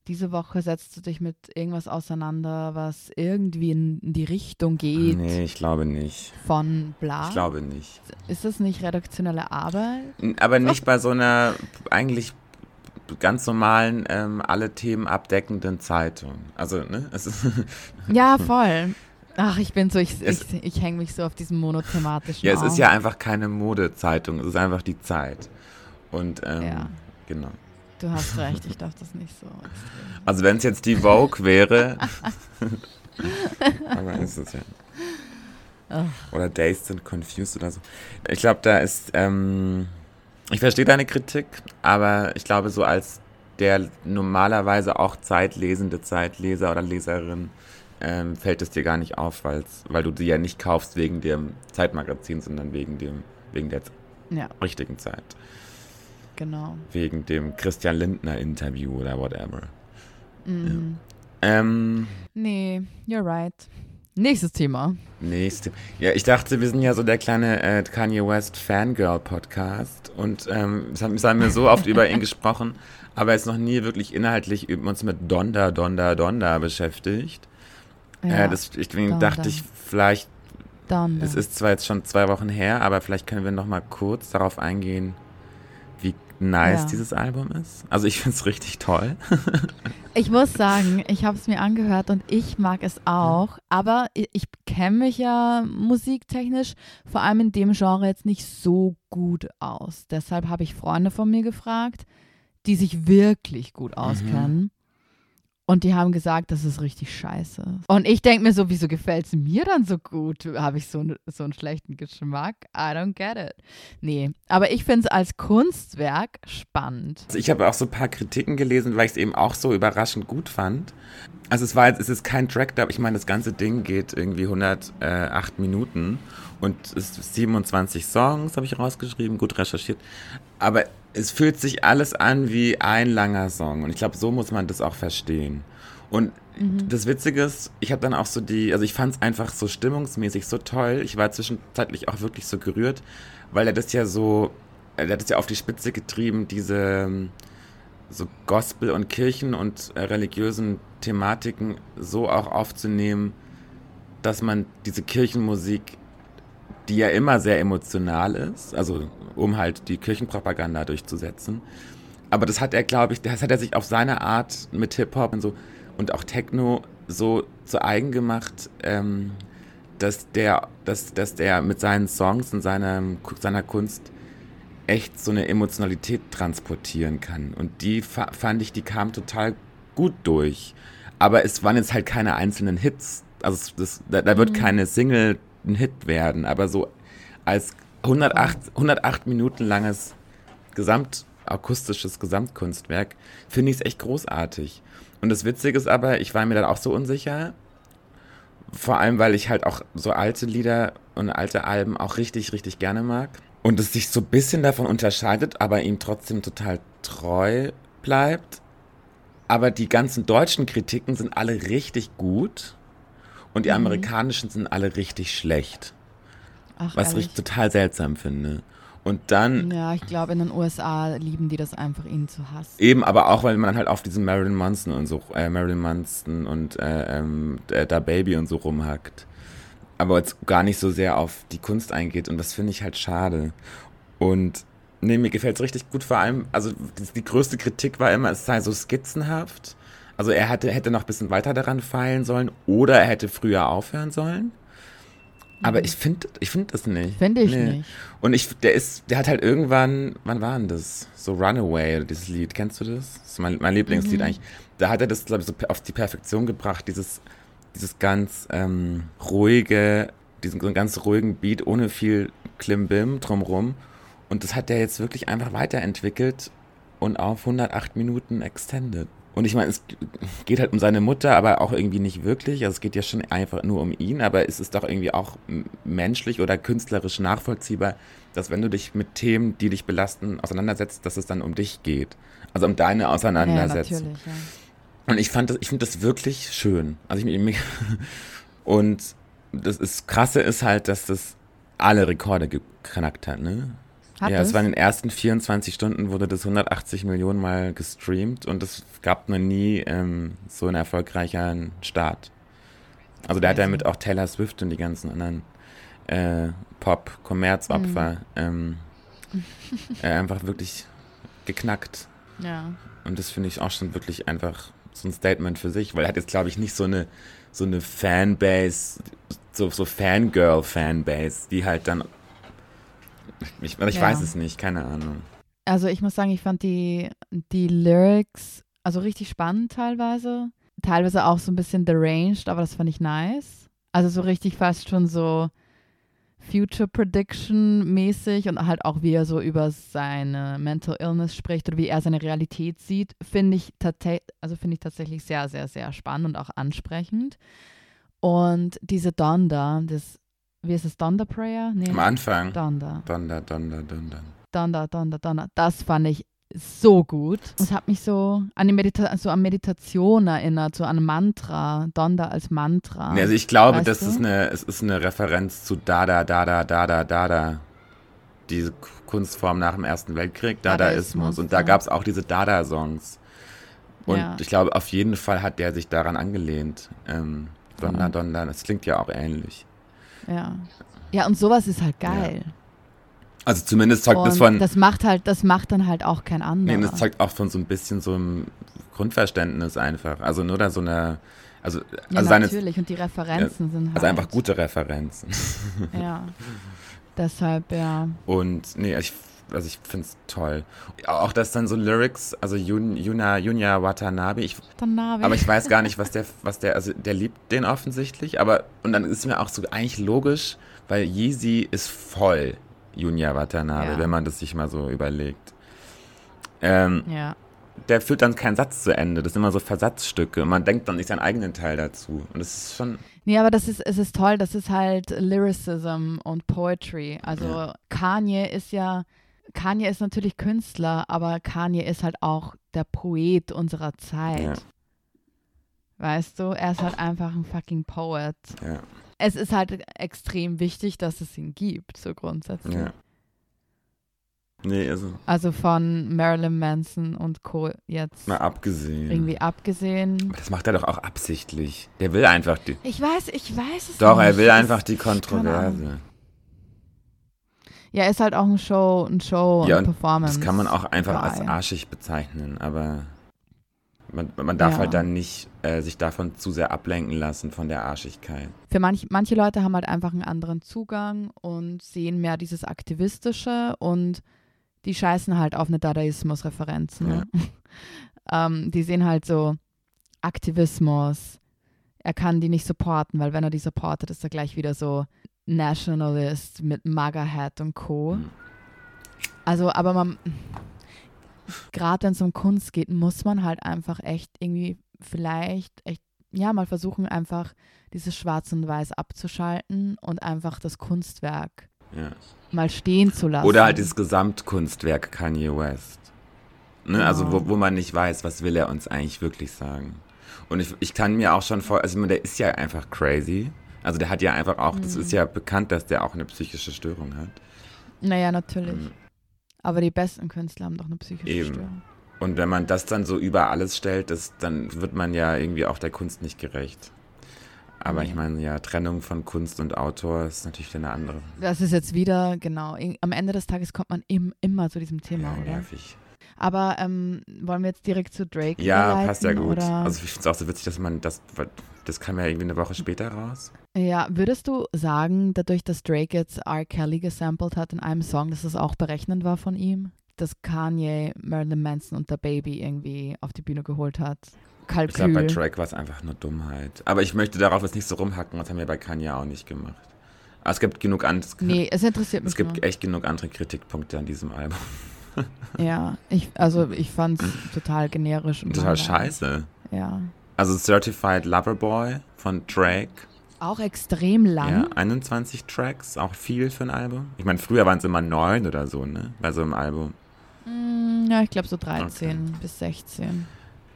diese Woche setzt du dich mit irgendwas auseinander, was irgendwie in die Richtung geht? Nee, ich glaube nicht. Von bla? Ich glaube nicht. Ist das nicht redaktionelle Arbeit? Aber nicht bei so einer eigentlich ganz normalen, ähm, alle Themen abdeckenden Zeitung. Also, ne? ja, voll. Ach, ich bin so, ich, Es- ich, ich hänge mich so auf diesem monothematischen Ja, es ist auf. ja einfach keine Modezeitung, es ist einfach die Zeit. Und ähm, Ja. genau. Du hast recht, ich darf das nicht so. Also wenn es jetzt die Vogue wäre, aber ist es ja. Ach. Oder Dazed and Confused oder so. Ich glaube, da ist, ähm, ich verstehe deine Kritik, aber ich glaube, so als der normalerweise auch zeitlesende Zeitleser oder Leserin ähm, fällt es dir gar nicht auf, weil du die ja nicht kaufst wegen dem Zeitmagazin, sondern wegen dem, wegen der Ja, richtigen Zeit. Genau. Wegen dem Christian Lindner Interview oder whatever. Mhm. Ähm, Nee, you're right. Nächstes Thema. nächste. Ja, ich dachte, wir sind ja so der kleine äh, Kanye West Fangirl Podcast und ähm, es haben, es haben wir so oft über ihn gesprochen, aber jetzt noch nie wirklich inhaltlich uns mit Donda, Donda, Donda beschäftigt. Ja, Äh, deswegen Donda. dachte ich, vielleicht, dann. es ist zwar jetzt schon zwei Wochen her, aber vielleicht können wir noch mal kurz darauf eingehen, nice Ja. dieses Album ist. Also ich finde es richtig toll. Ich muss sagen, ich habe es mir angehört und ich mag es auch, aber ich, ich kenne mich ja musiktechnisch vor allem in dem Genre jetzt nicht so gut aus. Deshalb habe ich Freunde von mir gefragt, die sich wirklich gut auskennen. Und die haben gesagt, das ist richtig scheiße. Und ich denke mir so, wieso gefällt es mir dann so gut? Habe ich so, so einen schlechten Geschmack? I don't get it. Nee, aber ich finde es als Kunstwerk spannend. Also ich habe auch so ein paar Kritiken gelesen, weil ich es eben auch so überraschend gut fand. Also es war jetzt, es ist kein Track, aber ich meine, das ganze Ding geht irgendwie 108 Minuten und es ist 27 Songs, habe ich rausgeschrieben, gut recherchiert. Aber es fühlt sich alles an wie ein langer Song und ich glaube, so muss man das auch verstehen. Und das Witzige ist, ich habe dann auch so die, also ich fand es einfach so stimmungsmäßig so toll. Ich war zwischenzeitlich auch wirklich so gerührt, weil er das ja so, er hat das ja auf die Spitze getrieben, diese so Gospel- und Kirchen- und äh, religiösen Thematiken so auch aufzunehmen, dass man diese Kirchenmusik, die ja immer sehr emotional ist, also um halt die Kirchenpropaganda durchzusetzen, aber das hat er, glaube ich, das hat er sich auf seine Art mit Hip-Hop und so und auch Techno so zu eigen gemacht, ähm, dass der, dass, dass der mit seinen Songs und seiner, seiner Kunst echt so eine Emotionalität transportieren kann. Und die fa fand ich, die kam total gut durch. Aber es waren jetzt halt keine einzelnen Hits. Also das, da, da wird keine Single ein Hit werden. Aber so als 108, 108 Minuten langes gesamtakustisches Gesamtkunstwerk finde ich es echt großartig. Und das Witzige ist aber, ich war mir dann auch so unsicher, vor allem, weil ich halt auch so alte Lieder und alte Alben auch richtig, richtig gerne mag. Und es sich so ein bisschen davon unterscheidet, aber ihm trotzdem total treu bleibt. Aber die ganzen deutschen Kritiken sind alle richtig gut und die amerikanischen sind alle richtig schlecht. Ach, Was ehrlich? ich total seltsam finde. Und dann Ja, ich glaube, in den USA lieben die das einfach, ihn zu hassen. Eben, aber auch, weil man halt auf diesen Marilyn Manson und so, äh, Marilyn Manson und äh, ähm, äh, da Baby und so rumhackt. Aber jetzt gar nicht so sehr auf die Kunst eingeht und das finde ich halt schade. Und nee, mir gefällt es richtig gut, vor allem, also die, die größte Kritik war immer, es sei so skizzenhaft. Also er hätte, hätte noch ein bisschen weiter daran feilen sollen oder er hätte früher aufhören sollen. Aber ich finde ich find das nicht. Finde ich Nee. nicht. Und ich, der ist, der hat halt irgendwann, wann war denn das? So Runaway, oder dieses Lied, kennst du das? Das ist mein, mein Lieblingslied eigentlich. Da hat er das, glaube ich, so auf die Perfektion gebracht, dieses, dieses ganz ähm, ruhige, diesen so einen ganz ruhigen Beat ohne viel Klimbim drumrum. Und das hat er jetzt wirklich einfach weiterentwickelt und auf 108 Minuten extended. Und ich meine, es geht halt um seine Mutter, aber auch irgendwie nicht wirklich. Also es geht ja schon einfach nur um ihn, aber es ist doch irgendwie auch menschlich oder künstlerisch nachvollziehbar, dass wenn du dich mit Themen, die dich belasten, auseinandersetzt, dass es dann um dich geht. Also um deine Ja, Auseinandersetzung. natürlich, ja. Und ich fand das, ich finde das wirklich schön. Also ich, und das ist krasse ist halt, dass das alle Rekorde geknackt hat, ne? Hat ja, es? es war in den ersten 24 Stunden wurde das 180 Millionen Mal gestreamt und es gab noch nie ähm, so einen erfolgreicheren Start. Also da hat er Crazy. mit auch Taylor Swift und die ganzen anderen äh, Pop-Kommerzopfer Mhm. ähm, äh, einfach wirklich geknackt. Ja. Und das finde ich auch schon wirklich einfach so ein Statement für sich, weil er hat jetzt, glaube ich, nicht so eine, so eine Fanbase, so, so Fangirl-Fanbase, die halt dann. Ich, ich Ja. weiß es nicht, keine Ahnung. Also ich muss sagen, ich fand die, die Lyrics also richtig spannend teilweise. Teilweise auch so ein bisschen deranged, aber das fand ich nice. Also so richtig fast schon so Future Prediction mäßig und halt auch wie er so über seine Mental Illness spricht oder wie er seine Realität sieht, finde ich, also finde ich tatsächlich sehr, sehr, sehr spannend und auch ansprechend. Und diese Donda, das, wie ist es, Donda Prayer? Nee, Am Anfang. Donda. Donder, Donder, Donder. Donner, Donner, Donner. Das fand ich so gut. Es hat mich so an, die Medita so an Meditation erinnert, so an Mantra. Donner als Mantra. Nee, also ich glaube, Weißt das du? ist eine, es ist eine Referenz zu Dada, Dada, Dada, Dada. Diese Kunstform nach dem Ersten Weltkrieg, Dadaismus. Dadaismus, Und da gab es auch diese Dada-Songs. Und Ja. ich glaube, auf jeden Fall hat der sich daran angelehnt. Ähm, Donder. Donder, das klingt ja auch ähnlich. Ja. Ja, und sowas ist halt geil. Also zumindest zeugt und das von, das macht halt, das macht dann halt auch kein anderer. nee, das zeugt auch von so ein bisschen so einem Grundverständnis einfach. Also nur da so eine, also, ja, also seine, natürlich. Und die Referenzen sind halt. also einfach gute Referenzen. Ja. Deshalb, ja. Und nee, ich, also ich finde es toll. Auch dass dann so Lyrics, also Yun, Yuna, Yunya Watanabe, ich, Navi. aber ich weiß gar nicht, was der, was der, also der liebt den offensichtlich, aber und dann ist mir auch so eigentlich logisch, weil Yeezy ist voll Yunya Watanabe, Ja. wenn man das sich mal so überlegt. Ähm, ja. der führt dann keinen Satz zu Ende, das sind immer so Versatzstücke man denkt dann nicht seinen eigenen Teil dazu. Und das ist schon, Nee, aber das ist, es ist toll, das ist halt Lyricism und Poetry. Also Ja. Kanye ist ja, Kanye ist natürlich Künstler, aber Kanye ist halt auch der Poet unserer Zeit. Ja. Weißt du, er ist halt einfach ein fucking Poet. ja, Es ist halt extrem wichtig, dass es ihn gibt, so grundsätzlich. ja. Nee, also Also von Marilyn Manson und Co. jetzt mal abgesehen. irgendwie abgesehen. Aber das macht er doch auch absichtlich. Der will einfach die. Ich weiß, ich weiß es Doch, nicht. er will einfach die. Kontroverse. Ja, ist halt auch ein Show, ein Show Ja, und und Performance. Das kann man auch einfach als arschig bezeichnen, aber man, man darf Ja. halt dann nicht äh, sich davon zu sehr ablenken lassen von der Arschigkeit. Für manch, manche Leute haben halt einfach einen anderen Zugang und sehen mehr dieses Aktivistische und die scheißen halt auf eine Dadaismus-Referenz. Ne? ähm, die sehen halt so Aktivismus. Er kann die nicht supporten, weil wenn er die supportet, ist er gleich wieder so Nationalist mit MAGA-Hat und Co. Mhm. Also, aber man, gerade wenn es um Kunst geht, muss man halt einfach echt irgendwie vielleicht echt, ja, mal versuchen, einfach dieses Schwarz und Weiß abzuschalten und einfach das Kunstwerk Ja. mal stehen zu lassen. Oder halt dieses Gesamtkunstwerk Kanye West. Ne? Also Genau. wo, wo man nicht weiß, was will er uns eigentlich wirklich sagen. Und ich, ich kann mir auch schon vor, also der ist ja einfach crazy. Also der hat ja einfach auch, das Mhm. ist ja bekannt, dass der auch eine psychische Störung hat. Naja, natürlich. Mhm. Aber die besten Künstler haben doch eine psychische Eben. Störung. Und wenn man das dann so über alles stellt, das, dann wird man ja irgendwie auch der Kunst nicht gerecht. Aber Nee. ich meine, ja, Trennung von Kunst und Autor ist natürlich eine andere. Das ist jetzt wieder, genau, am Ende des Tages kommt man im, immer zu diesem Thema, Ja, oder? nervig. Aber ähm, wollen wir jetzt direkt zu Drake Ja, passt ja gut. Oder? Also ich finde es auch so witzig, dass man das, das kam ja irgendwie eine Woche später raus. Ja, würdest du sagen, dadurch, dass Drake jetzt R. Kelly gesampelt hat in einem Song, dass das auch berechnend war von ihm? Dass Kanye, Marilyn Manson und der Baby irgendwie auf die Bühne geholt hat? Ich glaube, bei Kalkül. Drake war es einfach nur Dummheit. Aber ich möchte darauf jetzt nicht so rumhacken, das haben wir bei Kanye auch nicht gemacht. Aber es gibt genug an, es, Nee, es interessiert mich es gibt nur. echt genug andere Kritikpunkte an diesem Album. Ja, ich, also ich fand es total generisch. Und Total scheiße. Ja. Also Certified Lover Boy von Drake. Auch extrem lang. Ja, 21 Tracks, auch viel für ein Album. Ich meine, früher waren es immer neun oder so, ne? Bei so einem Album. Mm, Ja, ich glaube so 13 bis 16.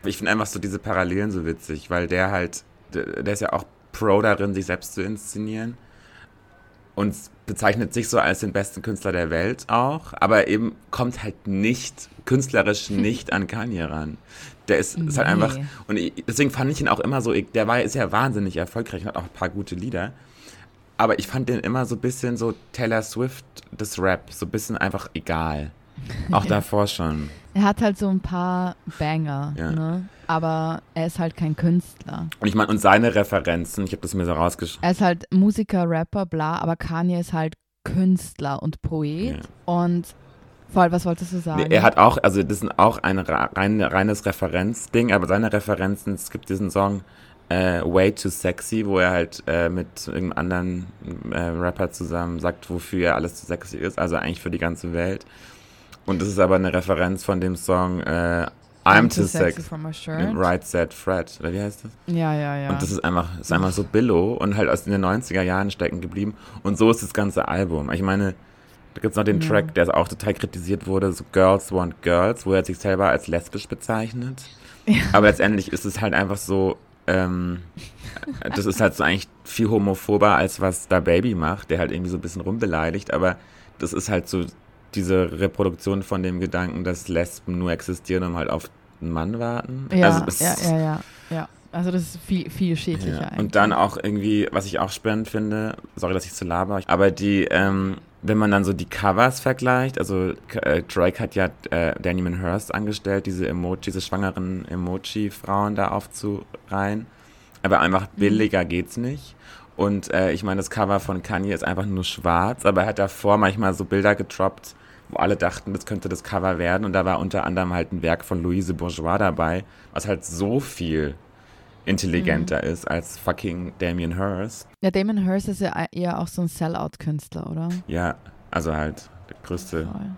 Ich finde einfach so diese Parallelen so witzig, weil der halt, der, der ist ja auch Pro darin, sich selbst zu inszenieren. Und bezeichnet sich so als den besten Künstler der Welt auch, aber eben kommt halt nicht, künstlerisch nicht an Kanye ran. Der ist, ist halt einfach, und deswegen fand ich ihn auch immer so, der war, ist ja wahnsinnig erfolgreich und hat auch ein paar gute Lieder. Aber ich fand den immer so ein bisschen so Taylor Swift des Rap, so ein bisschen einfach egal. Auch davor schon. Er hat halt so ein paar Banger, Ja. ne? aber er ist halt kein Künstler. Und ich meine, und seine Referenzen, ich habe das mir so rausgeschrieben. Er ist halt Musiker, Rapper, bla, aber Kanye ist halt Künstler und Poet. Ja. Und voll, was wolltest du sagen? Er hat auch, also das ist auch ein rein, reines Referenzding, aber seine Referenzen, es gibt diesen Song äh, Way Too Sexy, wo er halt äh, mit irgendeinem anderen äh, Rapper zusammen sagt, wofür er alles zu sexy ist, also eigentlich für die ganze Welt. Und das ist aber eine Referenz von dem Song äh, I'm, Too, Sexy, for my shirt. Right Said Fred, oder wie heißt das? Ja, ja, ja. Und das ist einfach, ist einfach so billow und halt aus den 90er Jahren stecken geblieben. Und so ist das ganze Album. Ich meine, da gibt es noch den Ja. Track, der auch total kritisiert wurde, so Girls Want Girls, wo er sich selber als lesbisch bezeichnet. Aber letztendlich ist es halt einfach so, ähm, das ist halt so eigentlich viel homophober, als was da Baby macht, der halt irgendwie so ein bisschen rumbeleidigt. Aber das ist halt so diese Reproduktion von dem Gedanken, dass Lesben nur existieren, um halt auf einen Mann warten. Ja, also ja, ja, ja, ja. Also das ist viel, viel schädlicher ja. eigentlich. Und dann auch irgendwie, was ich auch spannend finde, sorry, dass ich zu laber, aber die, ähm, wenn man dann so die Covers vergleicht, also äh, Drake hat ja äh, Danny Manhurst angestellt, diese Emoji, diese schwangeren Emoji-Frauen da aufzureihen. Aber einfach Mhm. billiger geht's nicht. Und äh, ich meine, das Cover von Kanye ist einfach nur schwarz, aber er hat davor manchmal so Bilder getroppt, wo alle dachten, das könnte das Cover werden. Und da war unter anderem halt ein Werk von Louise Bourgeois dabei, was halt so viel intelligenter ist als fucking Damien Hirst. ja, Damon Hirst ist ja eher auch so ein Sellout-Künstler, oder? Ja, also halt der größte Voll.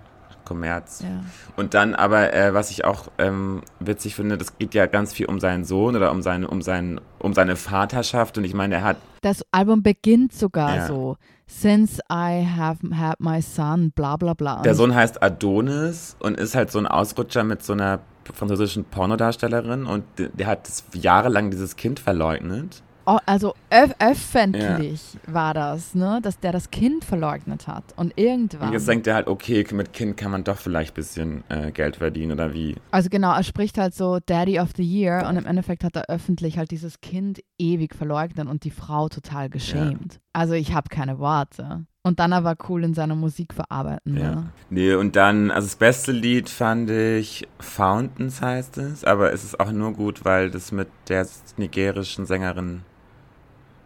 Kommerz. Ja. Und dann aber, äh, was ich auch ähm, witzig finde, das geht ja ganz viel um seinen Sohn oder um seine, um seinen, um seine Vaterschaft. Und ich meine, er hat, Das Album beginnt sogar Ja. so. Since I have had my son, bla bla bla. Der Sohn heißt Adonis und ist halt so ein Ausrutscher mit so einer französischen Pornodarstellerin und der, hat jahrelang dieses Kind verleugnet. Oh, also öf öffentlich war das, ne? Dass der das Kind verleugnet hat. Und irgendwann. Und jetzt denkt er halt, okay, mit Kind kann man doch vielleicht ein bisschen äh, Geld verdienen oder wie. Also genau, er spricht halt so Daddy of the Year und im Endeffekt hat er öffentlich halt dieses Kind ewig verleugnet und die Frau total geschämt. Also ich habe keine Worte. Und dann aber cool in seiner Musik verarbeiten. Ja. Ne? Nee, und dann, also das beste Lied fand ich Fountains heißt es, aber es ist auch nur gut, weil das mit der nigerischen Sängerin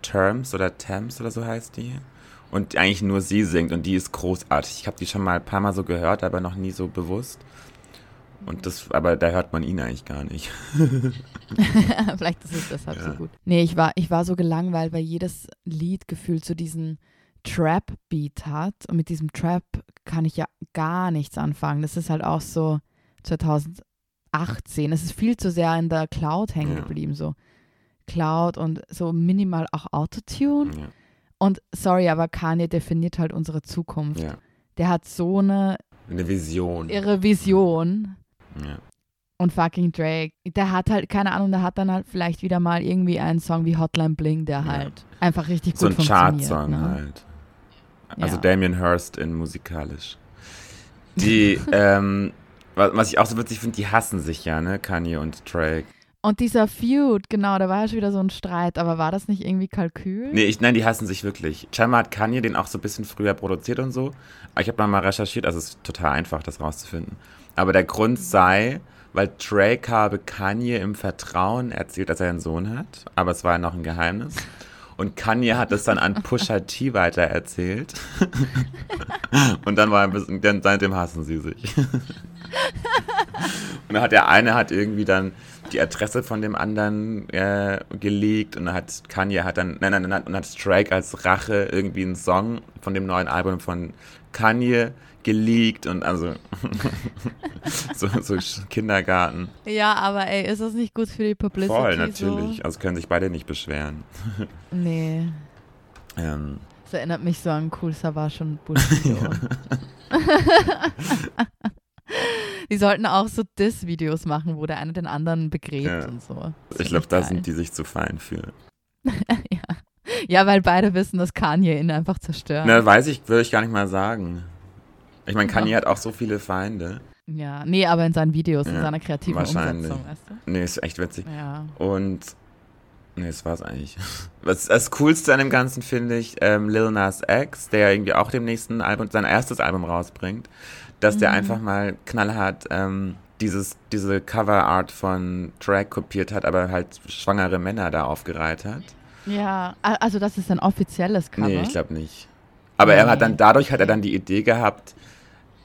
Terms oder Thames oder so heißt die. Und eigentlich nur sie singt und die ist großartig. Ich habe die schon mal ein paar Mal so gehört, aber noch nie so bewusst. Und das, aber da hört man ihn eigentlich gar nicht. Vielleicht ist es deshalb so Ja. gut. Nee, ich war, ich war so gelangweilt, weil jedes Lied gefühlt so diesen Trap-Beat hat. Und mit diesem Trap kann ich ja gar nichts anfangen. Das ist halt auch so 2018. Es ist viel zu sehr in der Cloud hängen geblieben. So Cloud und so minimal auch Autotune. Ja, Und sorry, aber Kanye definiert halt unsere Zukunft. ja. Der hat so eine Eine Vision. irre Vision. Ja. Und fucking Drake, der hat halt, keine Ahnung, der hat dann halt vielleicht wieder mal irgendwie einen Song wie Hotline Bling, der Ja. halt einfach richtig gut So ein funktioniert. Chartsong ne? halt. Also Ja. Damien Hirst in musikalisch. Die, ähm, wa- was ich auch so witzig finde, die hassen sich ja, ne, Kanye und Drake. Und dieser Feud, genau, da war ja schon wieder so ein Streit, aber war das nicht irgendwie Kalkül? Nee, ich, nein, die hassen sich wirklich. Scheinbar hat Kanye den auch so ein bisschen früher produziert und so. Aber ich habe mal recherchiert, also es ist total einfach, das rauszufinden. Aber der Grund sei, weil Drake habe Kanye im Vertrauen erzählt, dass er einen Sohn hat. Aber es war ja noch ein Geheimnis. Und Kanye hat es dann an Pusha T weitererzählt. und dann war ein bisschen, dann seitdem hassen sie sich. und dann hat der eine hat irgendwie dann die Adresse von dem anderen äh, geleakt und dann hat Kanye hat dann, nein, nein, nein, und hat Drake als Rache irgendwie einen Song von dem neuen Album von Kanye geleakt und also so, so Kindergarten. Ja, aber ey, ist das nicht gut für die Publicity? Voll, natürlich. So? Also können sich beide nicht beschweren. Nee. Ähm, Das erinnert mich so an Cool Savage und Bushido. die sollten auch so Diss-Videos machen, wo der eine den anderen begräbt Ja. und so. Ich glaube, da sind die sich zu fein für. ja. ja, weil beide wissen, dass Kanye ihn einfach zerstört. Na, weiß ich, würde ich gar nicht mal sagen. Ich meine, Kanye hat auch so viele Feinde. Ja, nee, aber in seinen Videos, in Ja, seiner kreativen wahrscheinlich. Umsetzung, weißt du? Nee, ist echt witzig. Ja. Und. Nee, das war's eigentlich. Was das Coolste an dem Ganzen finde ich, ähm, Lil Nas X, der irgendwie auch dem nächsten Album, sein erstes Album rausbringt, dass der Mhm. einfach mal knallhart ähm, dieses, diese Coverart von Drag kopiert hat, aber halt schwangere Männer da aufgereiht hat. Ja, also das ist ein offizielles Cover. Nee, ich glaube nicht. Aber er hat Nee. dann, dadurch hat er dann die Idee gehabt,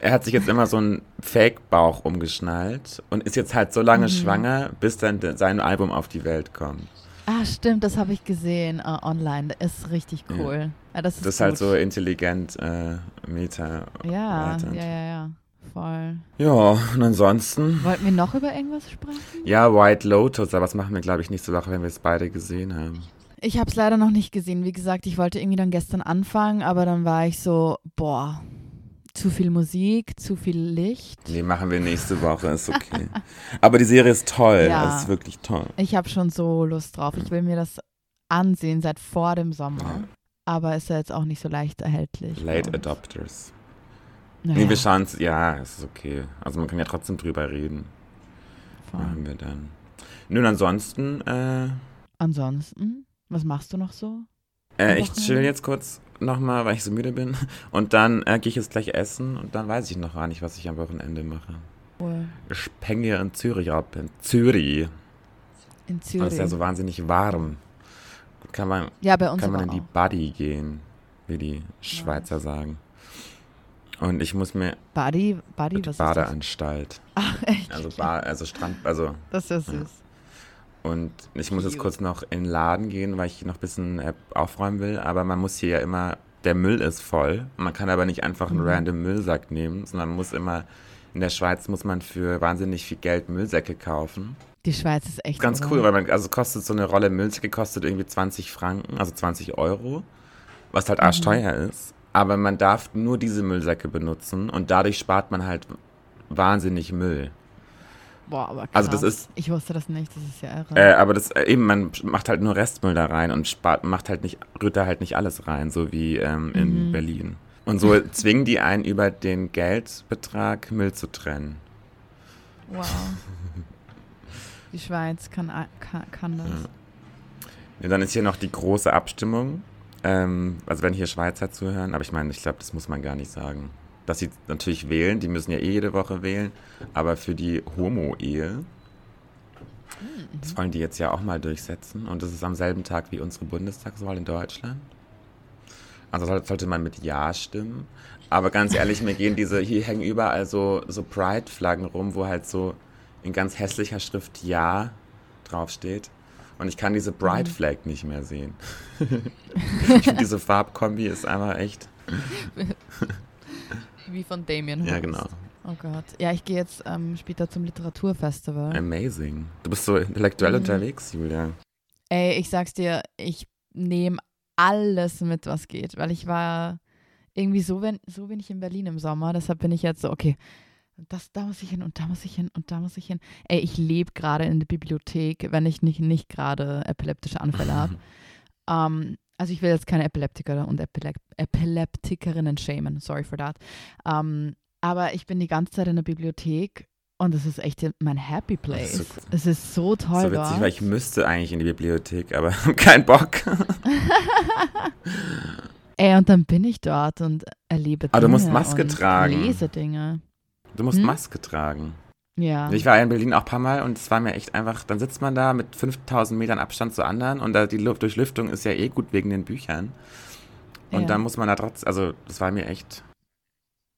er hat sich jetzt immer so einen Fake-Bauch umgeschnallt und ist jetzt halt so lange Mhm. schwanger, bis dann sein Album auf die Welt kommt. Ah, stimmt, das habe ich gesehen äh, online. Das ist richtig Ja. cool. Ja, das ist Das ist halt so intelligent äh, Meta. Ja, ja, ja, ja. Voll. Ja, und ansonsten, Wollten wir noch über irgendwas sprechen? ja, White Lotus, aber das machen wir, glaube ich, nächste Woche, wenn wir es beide gesehen haben. Ich habe es leider noch nicht gesehen. Wie gesagt, ich wollte irgendwie dann gestern anfangen, aber dann war ich so, boah, zu viel Musik, zu viel Licht. Nee, machen wir nächste Woche, ist okay. aber die Serie ist toll, Ja. das ist wirklich toll. Ich habe schon so Lust drauf. Ich will mir das ansehen seit vor dem Sommer. Ja. Aber ist ja jetzt auch nicht so leicht erhältlich. Late Adopters. Naja, Nee, wir schauen es, ja, es ist okay. Also man kann ja trotzdem drüber reden. voll. Machen wir dann. Nun, ansonsten, äh, Ansonsten, was machst du noch so? Äh ich chill jetzt kurz nochmal, weil ich so müde bin. Und dann äh, gehe ich jetzt gleich essen und dann weiß ich noch gar nicht, was ich am Wochenende mache. Cool. Ich hier in Zürich ab, in Zürich. In Und Zürich. es ist ja so wahnsinnig warm. Kann man, ja, bei uns kann man in die auch. Buddy gehen, wie die Schweizer sagen. Und ich muss mir Buddy, Buddy, die was? Badeanstalt, Ach, echt? also, ba also Strand, also Das ist ja süß. Und ich muss jetzt kurz noch in den Laden gehen, weil ich noch ein bisschen aufräumen will. Aber man muss hier ja immer, der Müll ist voll. Man kann aber nicht einfach einen Mhm. random Müllsack nehmen, sondern man muss immer, in der Schweiz muss man für wahnsinnig viel Geld Müllsäcke kaufen. Die Schweiz ist echt Ganz cool, weil man, also kostet so eine Rolle Müllsäcke kostet irgendwie 20 Franken, also 20 Euro, was halt arschteuer ist. Aber man darf nur diese Müllsäcke benutzen und dadurch spart man halt wahnsinnig Müll. Boah, aber krass. Also das ist- Ich wusste das nicht, das ist ja irre. Äh, aber das äh, eben, man macht halt nur Restmüll da rein und spart, macht halt nicht, rührt da halt nicht alles rein, so wie ähm, in Mhm. Berlin. Und so zwingen die einen über den Geldbetrag Müll zu trennen. Wow. Die Schweiz kann, kann, kann das. Ja. Ja, dann ist hier noch die große Abstimmung. Ähm, also wenn hier Schweizer zuhören, aber ich meine, ich glaube, das muss man gar nicht sagen. Dass sie natürlich wählen, die müssen ja eh jede Woche wählen, aber für die Homo-Ehe, das wollen die jetzt ja auch mal durchsetzen und das ist am selben Tag wie unsere Bundestagswahl in Deutschland. Also soll- sollte man mit Ja stimmen. Aber ganz ehrlich, mir gehen diese, hier hängen überall so, so Pride-Flaggen rum, wo halt so in ganz hässlicher Schrift Ja draufsteht. Und ich kann diese Pride Flag nicht mehr sehen. diese Farbkombi ist einfach echt. Wie von Damien Ja, Hirst. genau. Oh Gott. Ja, ich gehe jetzt ähm, später zum Literaturfestival. Amazing. Du bist so intellektuell Mhm. unterwegs, Julia. Ey, ich sag's dir, ich nehme alles mit, was geht, weil ich war irgendwie so, wenn, so wenig in Berlin im Sommer, deshalb bin ich jetzt so, okay, das, da muss ich hin und da muss ich hin und da muss ich hin. Ey, ich lebe gerade in der Bibliothek, wenn ich nicht, nicht gerade epileptische Anfälle habe. Ähm, also ich will jetzt keine Epileptiker und Epilep Epileptikerinnen schämen, sorry for that. Ähm, aber ich bin die ganze Zeit in der Bibliothek und es ist echt mein Happy Place. so cool. es ist so toll so witzig, dort. weil ich müsste eigentlich in die Bibliothek, aber kein Bock. Ey, und dann bin ich dort und erlebe Dinge Aber du musst Maske tragen. lese Dinge. Du musst Hm? Maske tragen. Ja. Ich war in Berlin auch ein paar Mal und es war mir echt einfach, dann sitzt man da mit 5000 Metern Abstand zu anderen und da die Luft, Durchlüftung ist ja eh gut wegen den Büchern. Und ja. dann muss man da trotzdem, also das war mir echt.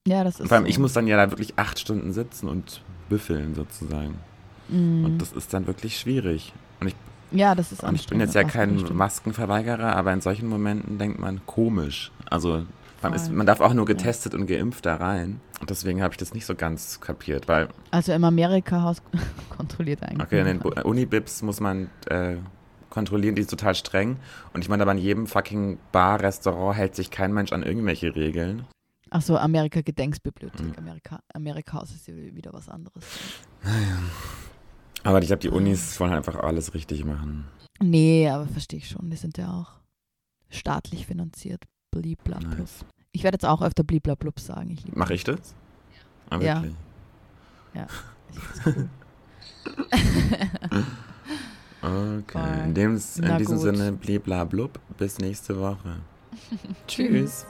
ja, das ist Und vor allem, so. ich muss dann ja da wirklich acht Stunden sitzen und büffeln sozusagen. Mm. Und das ist dann wirklich schwierig. Und ich, ja, das ist und ich bin jetzt ja anstrengend, kein. Maskenverweigerer, aber in solchen Momenten denkt man komisch. Also allem ist, man darf auch nur getestet und geimpft da rein. Und deswegen habe ich das nicht so ganz kapiert, weil Also im Amerika-Haus kontrolliert eigentlich. Okay, in den. Bu- Unibibs muss man äh, kontrollieren, die ist total streng. Und ich meine, aber in jedem fucking Bar, Restaurant hält sich kein Mensch an irgendwelche Regeln. Ach so, Amerika-Gedenksbibliothek. Mhm. Amerika, Amerika-Haus ist ja wieder was anderes. Aber ich glaube, die Unis wollen halt einfach alles richtig machen. Nee, aber verstehe ich schon. Die sind ja auch staatlich finanziert. Bliblablub. Nice. Ich werde jetzt auch öfter Bliblablub sagen. Mache ich das? Ah, Ja. cool. Okay. In, dem, in diesem gut. Sinne, bliblablub. Bis nächste Woche. Tschüss.